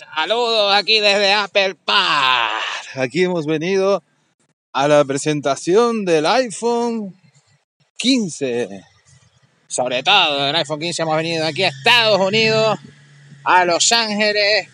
Saludos aquí desde Apple Park. Aquí hemos venido a la presentación del iPhone 15. Sobre todo del iPhone 15 hemos venido aquí a Estados Unidos, a Los Ángeles,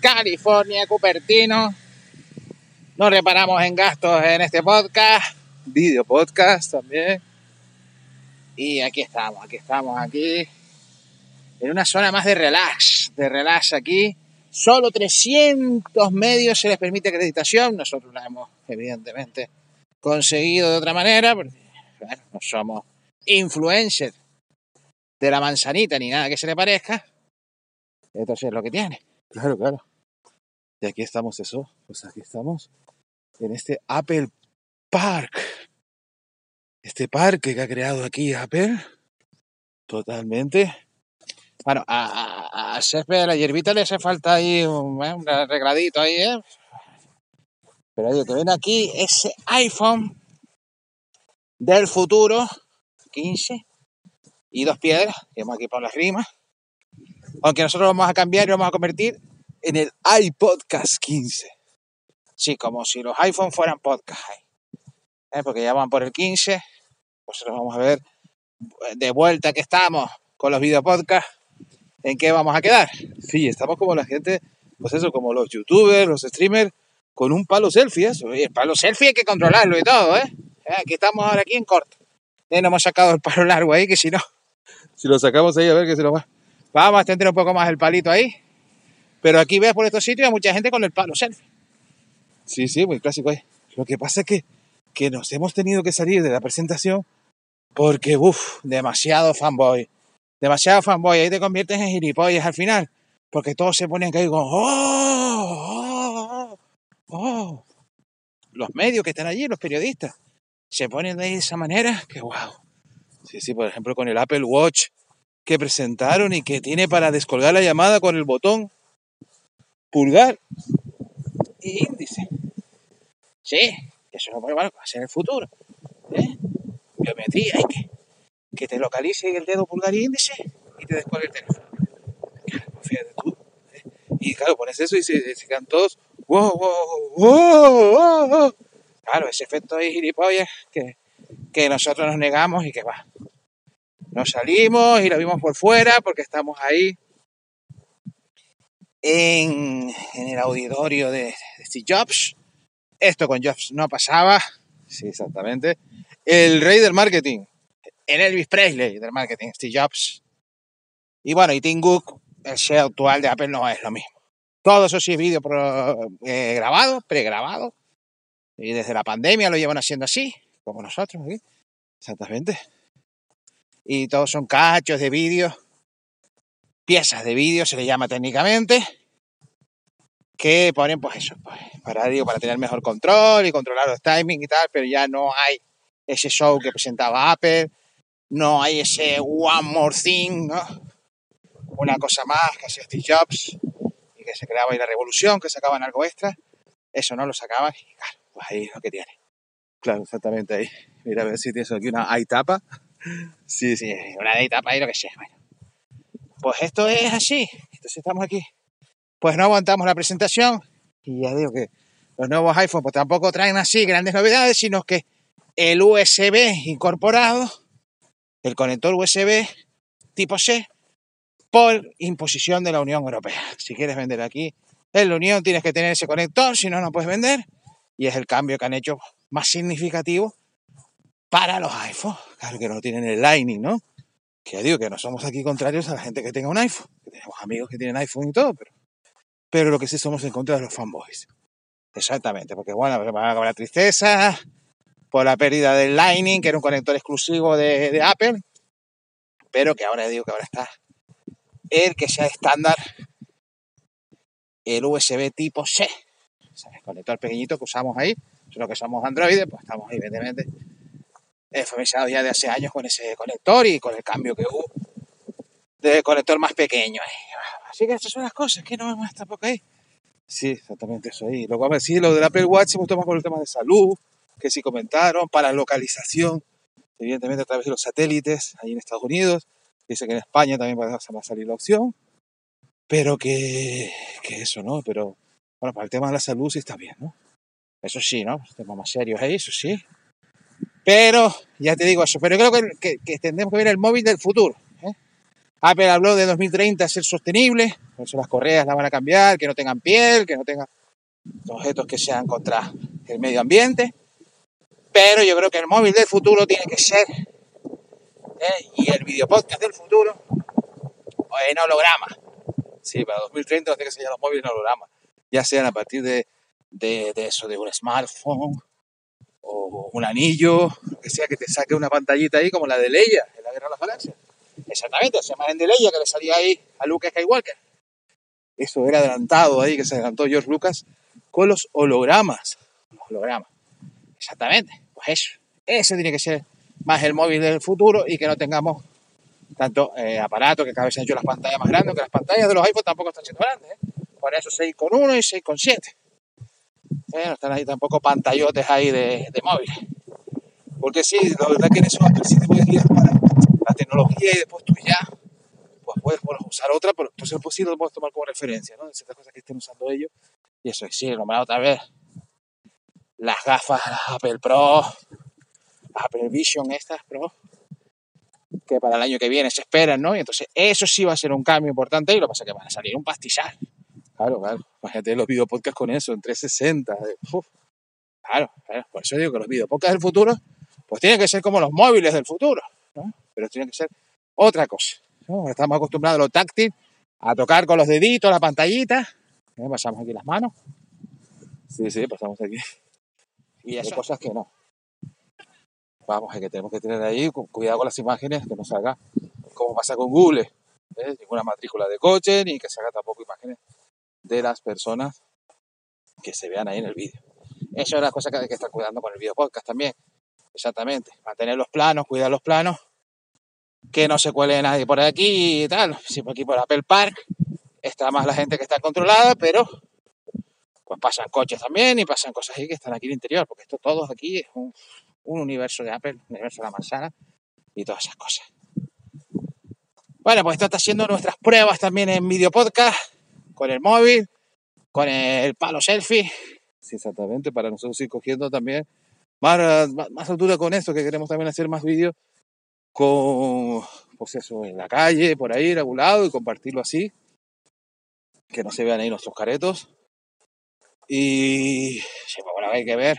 California, Cupertino. No reparamos en gastos en este podcast, video podcast también. Y aquí estamos, aquí estamos, aquí en una zona más de relax, de relax aquí. Solo 300 medios se les permite acreditación. Nosotros la hemos, evidentemente, conseguido de otra manera, porque no somos influencers de la manzanita ni nada que se le parezca. Entonces es lo que tiene. Claro, claro. Y aquí estamos, eso. Pues aquí estamos en este Apple Park. Este parque que ha creado aquí Apple. Totalmente bueno, a, a, césped de la hierbita le hace falta ahí un, ¿eh? arregladito ahí, ¿eh? Pero lo que ven aquí, ese iPhone del futuro 15 y dos piedras, que hemos aquí por las rimas. Aunque nosotros vamos a cambiar y vamos a convertir en el iPodcast 15. Sí, como si los iPhone fueran podcast. ¿eh? Porque ya van por el 15. Pues nosotros vamos a ver de vuelta que estamos con los videopodcasts en qué vamos a quedar. Sí, estamos como la gente, pues eso, como los youtubers, los streamers, con un palo selfie, eso. el palo selfie hay que controlarlo y todo, ¿eh? eh aquí estamos ahora aquí en corto. Ya no hemos sacado el palo largo ahí, que si no, si lo sacamos ahí, a ver que se lo va. Vamos a extender un poco más el palito ahí. Pero aquí ves por estos sitios a mucha gente con el palo selfie. Sí, sí, muy clásico ahí. Lo que pasa es que, que nos hemos tenido que salir de la presentación porque, uff, demasiado fanboy demasiado fanboy, ahí te conviertes en gilipollas al final, porque todos se ponen ahí con ¡Oh! ¡Oh! ¡Oh! Los medios que están allí, los periodistas, se ponen de esa manera que wow. Sí, sí, por ejemplo con el Apple Watch que presentaron y que tiene para descolgar la llamada con el botón pulgar y índice. Sí, eso no puede va a ser el futuro. ¿eh? Biometría, hay que que te localice el dedo pulgar y índice y te descuelgue el teléfono. Fíjate tú. ¿eh? Y claro, pones eso y se, se quedan todos. ¡Wow, wow, wow! Claro, ese efecto de gilipollas que, que nosotros nos negamos y que va. Nos salimos y lo vimos por fuera porque estamos ahí en, en el auditorio de Steve Jobs. Esto con Jobs no pasaba. Sí, exactamente. El rey del marketing, en Elvis Presley del marketing, Steve Jobs. Y bueno, y Tim Cook, el CEO actual de Apple, no es lo mismo. Todo eso sí es vídeo eh, grabado, pregrabado. Y desde la pandemia lo llevan haciendo así, como nosotros. Exactamente. Y todos son cachos de vídeo, piezas de vídeo se le llama técnicamente, que ponen pues eso, pues, para, digo, para tener mejor control y controlar los timings y tal, pero ya no hay ese show que presentaba Apple, no hay ese one more thing, ¿no? Una cosa más que hacía Steve Jobs y que se creaba ahí la revolución, que sacaban algo extra. Eso no lo sacaban y claro, pues ahí es lo que tiene. Claro, exactamente ahí. Mira a ver si tienes aquí una tapa. Sí, sí, una tapa ahí lo que sea. Bueno. Pues esto es así. Entonces estamos aquí. Pues no aguantamos la presentación y ya digo que los nuevos iPhones pues tampoco traen así grandes novedades, sino que el USB incorporado el conector USB tipo C por imposición de la Unión Europea. Si quieres vender aquí en la Unión tienes que tener ese conector, si no, no puedes vender. Y es el cambio que han hecho más significativo para los iPhones. Claro que no tienen el Lightning, ¿no? Que digo que no somos aquí contrarios a la gente que tenga un iPhone. Tenemos amigos que tienen iPhone y todo, pero, pero lo que sí somos en contra de los fanboys. Exactamente, porque bueno, van a la tristeza, por la pérdida del Lightning, que era un conector exclusivo de, Apple, pero que ahora digo que ahora está el que sea estándar, el USB tipo C, el conector pequeñito que usamos ahí, solo que somos Android, pues estamos evidentemente familiarizados ya de hace años con ese conector y con el cambio que hubo de conector más pequeño. Así que estas son las cosas, que no vemos tampoco ahí. Sí, exactamente eso ahí. Luego, a ver, sí, lo del Apple Watch gustó más por el tema de salud, que sí comentaron, para localización, evidentemente a través de los satélites ahí en Estados Unidos. Dice que en España también va a salir la opción. pero que, que eso, ¿no? Pero bueno, para el tema de la salud sí está bien, ¿no? Eso sí, ¿no? Temas más serios ahí, eso sí. Pero, ya te digo eso, pero creo que, que, tendremos que ver el móvil del futuro. ¿eh? Apple habló de 2030 ser sostenible, por eso las correas las van a cambiar, que no tengan piel, que no tengan objetos que sean contra el medio ambiente. Pero yo creo que el móvil del futuro tiene que ser, ¿eh? y el video podcast del futuro, en holograma. Sí, para 2030 tiene que ser los móviles en holograma. Ya sean a partir de, de, eso, de un smartphone o un anillo, que sea que te saque una pantallita ahí como la de Leia en la Guerra de las Galaxias. Exactamente, esa imagen de Leia que le salía ahí a Luke Skywalker. Eso era adelantado ahí, que se adelantó George Lucas con los hologramas. Los hologramas. Exactamente, pues eso. Ese tiene que ser más el móvil del futuro y que no tengamos tanto eh, aparatos que cada vez han hecho las pantallas más grandes, que las pantallas de los iPhones tampoco están siendo grandes. ¿eh? Por eso 6,1 y 6,7 no están ahí tampoco pantallotes ahí de, de móvil. Porque sí, la verdad que en eso sí te puedes guiar para la tecnología y después tú ya pues puedes usar otra, pero entonces pues sí lo puedes tomar como referencia, ¿no? De ciertas cosas que estén usando ellos. Y eso es, sí, nombrado otra vez. Las gafas, las Apple Pro, las Apple Vision estas Pro, que para el año que viene se esperan, ¿no? Y entonces eso sí va a ser un cambio importante y lo que pasa es que van a salir un pastizal. Claro, claro. Imagínate los videopodcasts con eso, en 360. Claro, claro. Por eso digo que los videopodcasts del futuro, pues tienen que ser como los móviles del futuro, ¿no? Pero tienen que ser otra cosa. Estamos acostumbrados a lo táctil, a tocar con los deditos la pantallita. ¿Eh? Pasamos aquí las manos. Sí, sí, pasamos aquí. Y hay cosas que no. Vamos, es que tenemos que tener ahí cuidado con las imágenes, que no salga como pasa con Google. ¿eh? Ninguna matrícula de coche, ni que salga tampoco imágenes de las personas que se vean ahí en el vídeo. Eso es la cosa que hay que estar cuidando con el video podcast también. Exactamente. Mantener los planos, cuidar los planos. Que no se cuele nadie por aquí y tal. Si por aquí por Apple Park está más la gente que está controlada, pero pues pasan coches también y pasan cosas ahí que están aquí en el interior, porque esto todo aquí es un, universo de Apple, un universo de la manzana y todas esas cosas. Bueno, pues esto está haciendo nuestras pruebas también en video podcast con el móvil, con el palo selfie. Sí, exactamente, para nosotros ir cogiendo también más, más, altura con esto, que queremos también hacer más vídeos con, pues eso, en la calle, por ahí, regulado y compartirlo así, que no se vean ahí nuestros caretos. Y, pues bueno, hay que ver,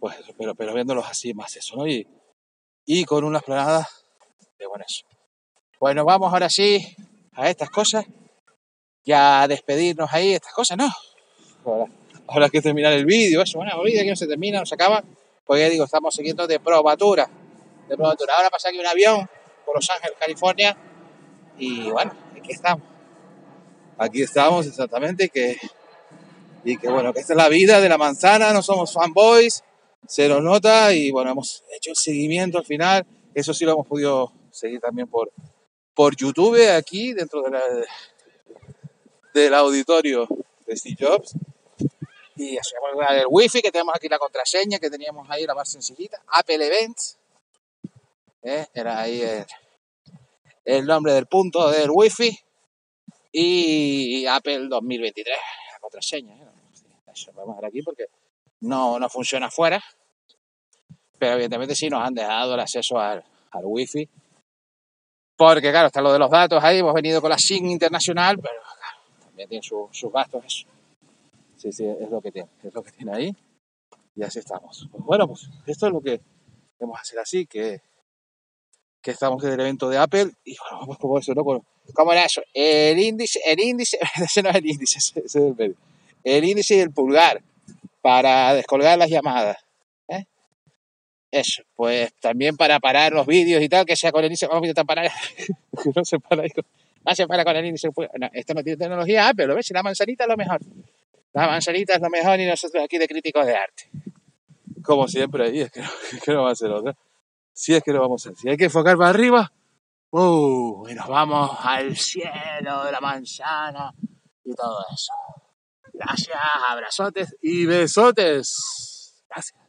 pues pero, pero viéndolos así más eso. Y, y con unas planadas de bueno eso. Bueno, vamos ahora sí a estas cosas ya despedirnos ahí, estas cosas, ¿no? Ahora, hay que terminar el vídeo, eso, bueno, el vídeo que no se termina, no se acaba, ya digo, estamos siguiendo de probatura, de probatura. Ahora pasa aquí un avión por Los Ángeles, California, y bueno, aquí estamos. Aquí estamos exactamente, que, y que bueno, que esta es la vida de la manzana, no somos fanboys, se nos nota, y bueno, hemos hecho el seguimiento al final, eso sí lo hemos podido seguir también por, por YouTube aquí dentro de la, del auditorio de Steve Jobs. Y hacemos el wifi, que tenemos aquí la contraseña que teníamos ahí, la más sencillita. Apple Events. ¿eh? Era ahí el, nombre del punto del wifi. Y Apple 2023, la contraseña. ¿eh? Eso vamos a ver aquí porque no, no funciona afuera. Pero evidentemente sí nos han dejado el acceso al, al wifi. Porque claro, está lo de los datos ahí, hemos venido con la SIM internacional, pero tiene sus gastos eso. Sí, sí, es lo que tiene, es lo que tiene ahí. Y así estamos. Pues bueno, pues esto es lo que vamos a hacer así, que, que estamos en el evento de Apple y bueno, vamos como eso, ¿no? ¿Cómo era eso? El índice, el índice, ese no es el índice, ese es el medio. El índice y el pulgar para descolgar las llamadas. ¿eh? Eso, pues también para parar los vídeos y tal, que sea con el índice, vamos a parar, no se para ahí Ah, se para con el índice. No, esto no tiene tecnología Apple, ¿lo ves? Si la manzanita es lo mejor. La manzanita es lo mejor y nosotros aquí de críticos de arte. Como siempre, es que, que no va a ser otra. Si es que lo vamos a hacer. Si hay que enfocar para arriba, uh, y nos vamos al cielo de la manzana y todo eso. Gracias, abrazotes y besotes. Gracias.